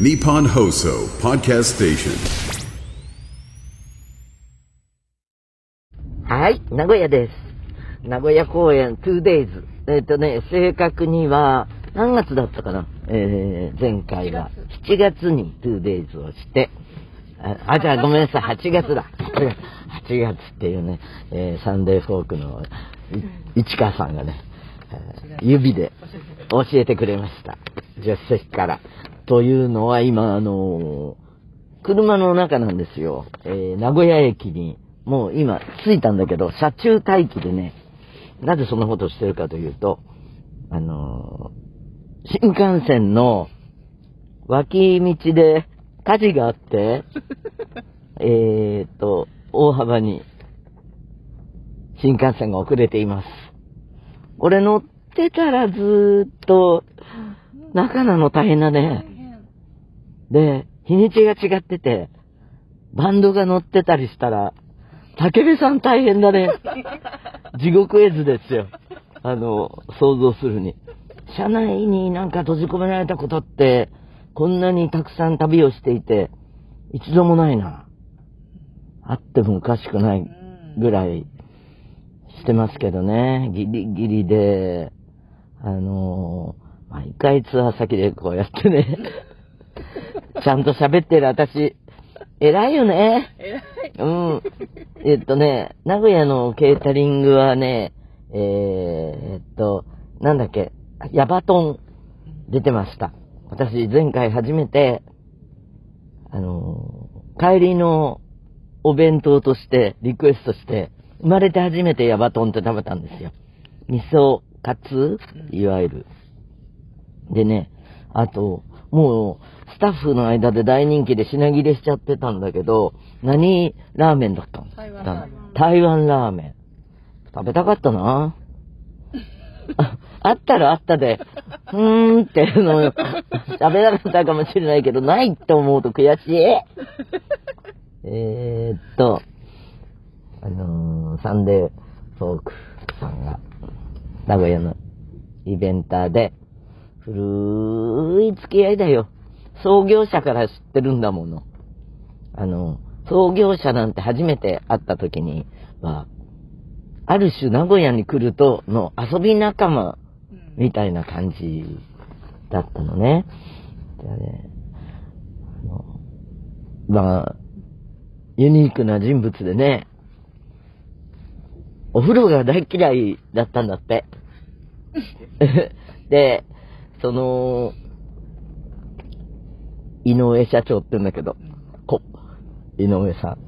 Nippon Hoso Podcast Station. はい、名古屋です。名古屋公演 2days。えっ、とね、正確には、何月だったかな？えー、前回は7月に 2days をして、あ、あじゃあごめんなさい、8月だ。8月っていうね、えーサンデーフォークの市川さんがね、指で教えてくれました。助手席から。というのは今、あのー車の中なんですよ。えー名古屋駅に、もう今着いたんだけど、車中待機でね、なぜそんなことをしてるかというと、あのー新幹線の脇道で火事があって、えーっと、大幅に新幹線が遅れています。これ乗ってたらずーっと中なの大変だね。で、日にちが違ってて、バンドが乗ってたりしたら、竹部さん大変だね。地獄絵図ですよ。あの、想像するに。車内になんか閉じ込められたことって、こんなにたくさん旅をしていて、一度もないな。あってもおかしくないぐらいしてますけどね。ギリギリで、あの毎回ツアー先でこうやってね、ちゃんと喋ってる私、偉いよね。偉い。うん。えっとね、名古屋のケータリングはね、えーっと、なんだっけ、ヤバトン出てました。私、前回初めて、あのー帰りのお弁当として、リクエストして、生まれて初めてヤバトンって食べたんですよ。味噌カツいわゆる。でね、あと、もう、スタッフの間で大人気で品切れしちゃってたんだけど、何ラーメンだったの？台湾ラーメン。台湾ラーメン。食べたかったな。ああったらあったで、うーんっていうのを喋らなかったかもしれないけど、ないって思うと悔しい。えーっと、あのーサンデーフォークさんが、名古屋のイベンターで、古い付き合いだよ。創業者から知ってるんだもの。あの、創業者なんて初めて会った時には、ある種名古屋に来るとの遊び仲間みたいな感じだったのね。でねあのまあ、ユニークな人物でね、お風呂が大嫌いだったんだって。で、その、井上社長って言うんだけど、こ、井上さん。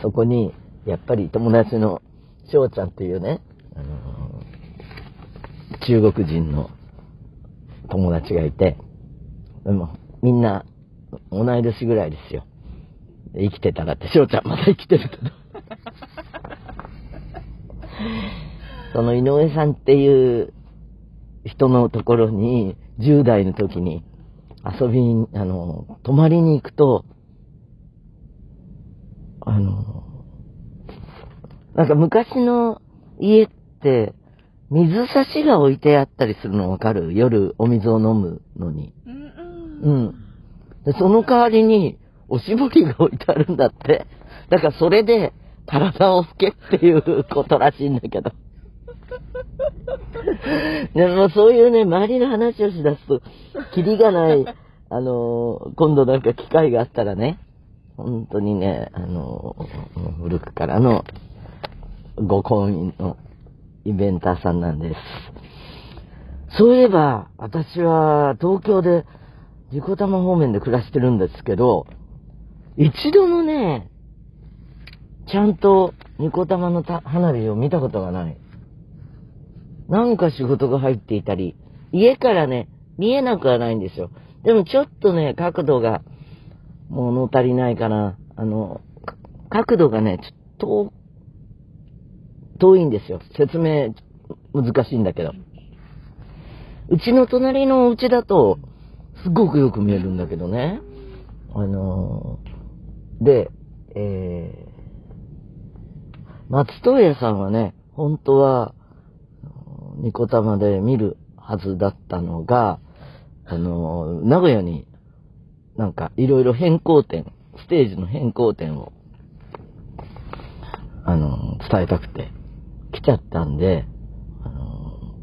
そこに、やっぱり友達の翔ちゃんっていうね、あの中国人の友達がいて、でもみんな同い年ぐらいですよ。生きてたらって、翔ちゃんまだ生きてるけど。その井上さんっていう人のところに、10代の時に遊びに、あの、泊まりに行くと、あの、なんか昔の家って、水差しが置いてあったりするのわかる？夜お水を飲むのに。うん。で、その代わりに、おしぼりが置いてあるんだって。だからそれで、体を拭けっていうことらしいんだけど。でもそういうね、周りの話をしだすと、キリがない、あのー今度なんか機会があったらね、本当にね、あのー古くからのご婚姻のイベンターさんなんです。そういえば、私は東京で、自己玉方面で暮らしてるんですけど、一度もね、ちゃんとニコ玉のた花火を見たことがない。なんか仕事が入っていたり、家からね、見えなくはないんですよ。でもちょっとね、角度が物足りないかな。あの、角度がね、ちょっと遠いんですよ。説明難しいんだけど。うちの隣のうちだと、すごくよく見えるんだけどね。あのーで、えー、松任谷さんはね、本当は、ニコタマで見るはずだったのが、あのー名古屋になんか、いろいろ変更点、ステージの変更点を、あの、伝えたくて、来ちゃったんで、あの、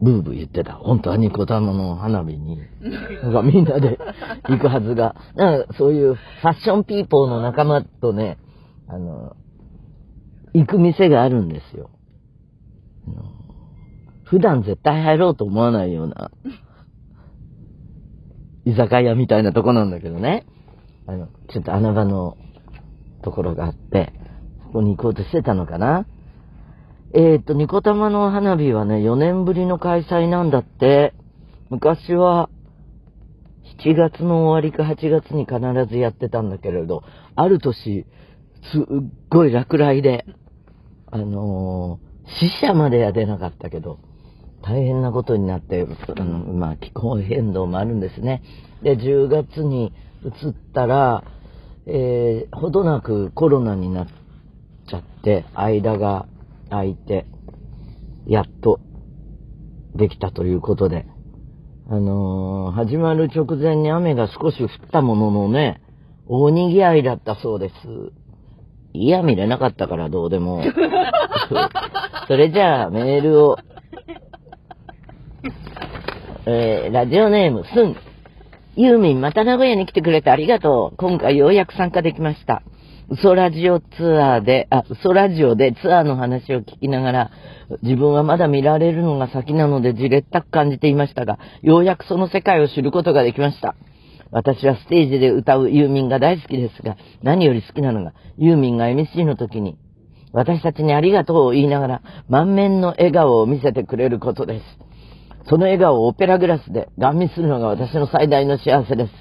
ブーブー言ってた。本当はニコ玉の花火に、なんかみんなで 行くはずが、なんかそういうファッションピーポーの仲間とね、あの、行く店があるんですよ。あの普段絶対入ろうと思わないような、居酒屋みたいなとこなんだけどね。あの、ちょっと穴場のところがあって、そこに行こうとしてたのかな。えー、っと、ニコ玉の花火はね、4年ぶりの開催なんだって。昔は、7月の終わりか8月に必ずやってたんだけれど、ある年、すっごい落雷で、あのー死者までは出なかったけど、大変なことになって、あの、まあ、気候変動もあるんですね。で、10月に移ったら、えー、ほどなくコロナになっちゃって、間が空いて、やっとできたということで、あのー始まる直前に雨が少し降ったもののね、大賑わいだったそうです。いや、見れなかったからどうでも。それじゃあ、メールを。えー、ラジオネーム、すん。ユーミン、また名古屋に来てくれてありがとう。今回ようやく参加できました。嘘ラジオツアーで、あ、嘘ラジオでツアーの話を聞きながら、自分はまだ見られるのが先なのでじれったく感じていましたが、ようやくその世界を知ることができました。私はステージで歌うユーミンが大好きですが、何より好きなのが、ユーミンが MC の時に、私たちにありがとうを言いながら、満面の笑顔を見せてくれることです。その笑顔をオペラグラスでガン見するのが私の最大の幸せです。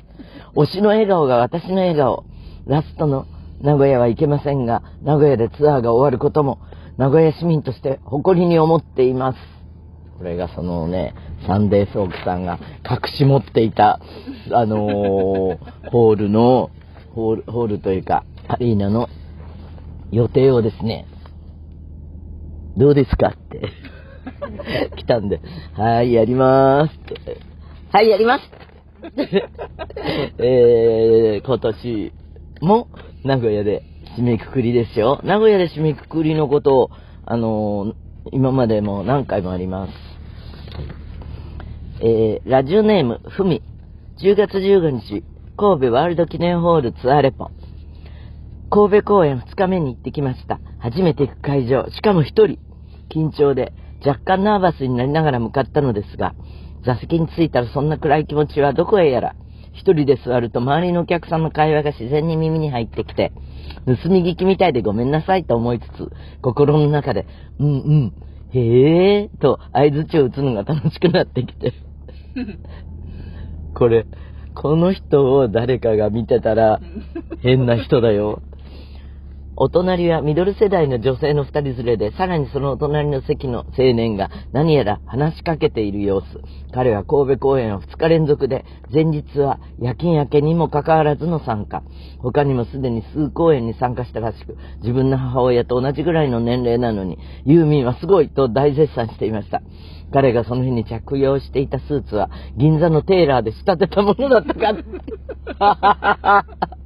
推しの笑顔が私の笑顔。ラストの名古屋は行けませんが、名古屋でツアーが終わることも、名古屋市民として誇りに思っています。これがそのね、サンデーソークさんが隠し持っていた、あのーホールの、ホール、ホールというか、アリーナの予定をですね、どうですかって 来たんで、はい、やりまーす。はい、やります えー、今年も名古屋で締めくくりですよ。名古屋で締めくくりのことを、あのー今までも何回もあります。えー、ラジオネーム、ふみ。10月15日、神戸ワールド記念ホールツアーレポ。神戸公演2日目に行ってきました。初めて行く会場、しかも一人。緊張で若干ナーバスになりながら向かったのですが、座席に着いたらそんな暗い気持ちはどこへやら。一人で座ると周りのお客さんの会話が自然に耳に入ってきて、盗み聞きみたいでごめんなさいと思いつつ、心の中で、うんうん、へえーと合図を打つのが楽しくなってきて。これ、この人を誰かが見てたら変な人だよ。お隣はミドル世代の女性の二人連れで、さらにそのお隣の席の青年が何やら話しかけている様子。彼は神戸公演を2日連続で、前日は夜勤明けにもかかわらずの参加。他にもすでに数公演に参加したらしく、自分の母親と同じぐらいの年齢なのに、ユーミンはすごいと大絶賛していました。彼がその日に着用していたスーツは、銀座のテーラーで仕立てたものだったから。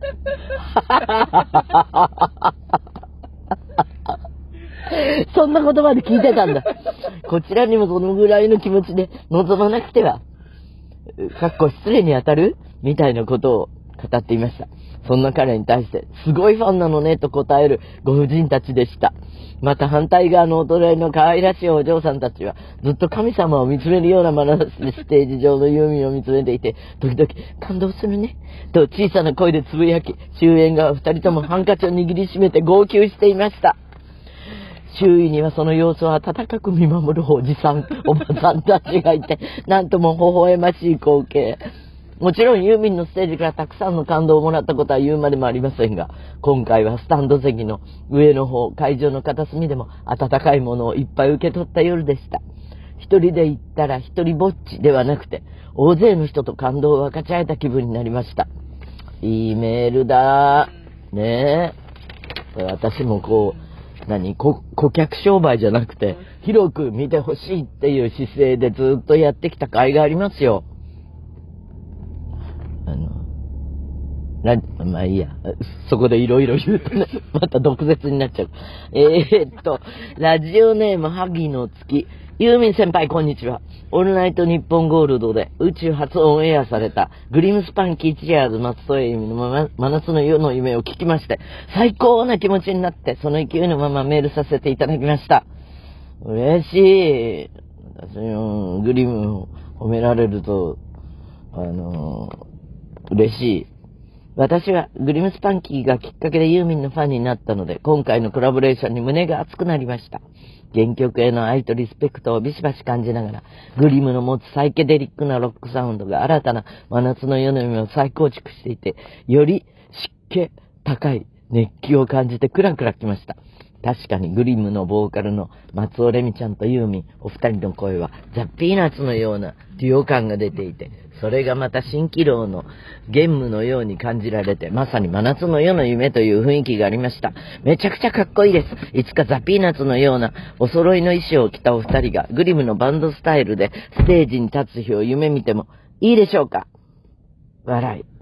そんな言葉で聞いてたんだ。こちらにもそのぐらいの気持ちで臨まなくては、かっこ失礼に当たる？みたいなことを語っていました。そんな彼に対して、すごいファンなのねと答えるご婦人たちでした。また反対側のお隣の可愛らしいお嬢さんたちは、ずっと神様を見つめるような眼差しでステージ上のユーミンを見つめていて、時々感動するね、と小さな声でつぶやき、終演側二人ともハンカチを握りしめて号泣していました。周囲にはその様子を温かく見守るおじさん、おばさんたちがいて、なんとも微笑ましい光景。もちろんユーミンのステージからたくさんの感動をもらったことは言うまでもありませんが、今回はスタンド席の上の方、会場の片隅でも温かいものをいっぱい受け取った夜でした。一人で行ったら一人ぼっちではなくて、大勢の人と感動を分かち合えた気分になりました。いいメールだねえ。私もこう、何顧客商売じゃなくて、広く見てほしいっていう姿勢でずっとやってきた甲斐がありますよ。ラまあいいや。そこでいろいろ言うとね、また毒舌になっちゃう。えー、っと、ラジオネーム、萩の月。ユーミン先輩、こんにちは。オールナイトニッポンゴールドで宇宙初オンエアされたグリムスパンキーチアーズ松戸由美の真夏の夜の夢を聞きまして、最高な気持ちになって、その勢いのままメールさせていただきました。嬉しい。私のグリムを褒められると、あのー、嬉しい。私はグリムスパンキーがきっかけでユーミンのファンになったので、今回のコラボレーションに胸が熱くなりました。原曲への愛とリスペクトをビシバシ感じながら、グリムの持つサイケデリックなロックサウンドが新たな真夏の夜の夢を再構築していて、より湿気高い熱気を感じてクラクラきました。確かに GLIMのボーカルの松尾レミちゃんとユーミン、お二人の声はザ・ピーナッツのようなデュオ感が出ていて、それがまた蜃気楼のゲームのように感じられて、まさに真夏の夜の夢という雰囲気がありました。めちゃくちゃかっこいいです。いつかザ・ピーナッツのようなお揃いの衣装を着たお二人が GLIMのバンドスタイルでステージに立つ日を夢見てもいいでしょうか？笑い。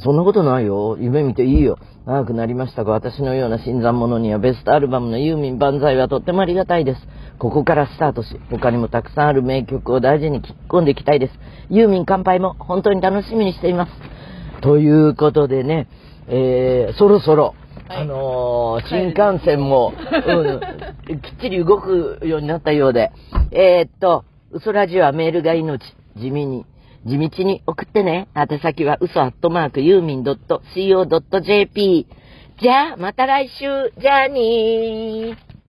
そんなことないよ。夢見ていいよ。長くなりましたが、私のような新参者にはベストアルバムのユーミン万歳はとってもありがたいです。ここからスタートし、他にもたくさんある名曲を大事に聴き込んでいきたいです。ユーミン乾杯も本当に楽しみにしています。ということでね、えー、そろそろ、あのー、新幹線も、うん、きっちり動くようになったようで、えー、っと、嘘ラジオはメールが命、地味に。地道に送ってね。宛先は嘘アットマークユーミン .co.jp。じゃあ、また来週。じゃあにー。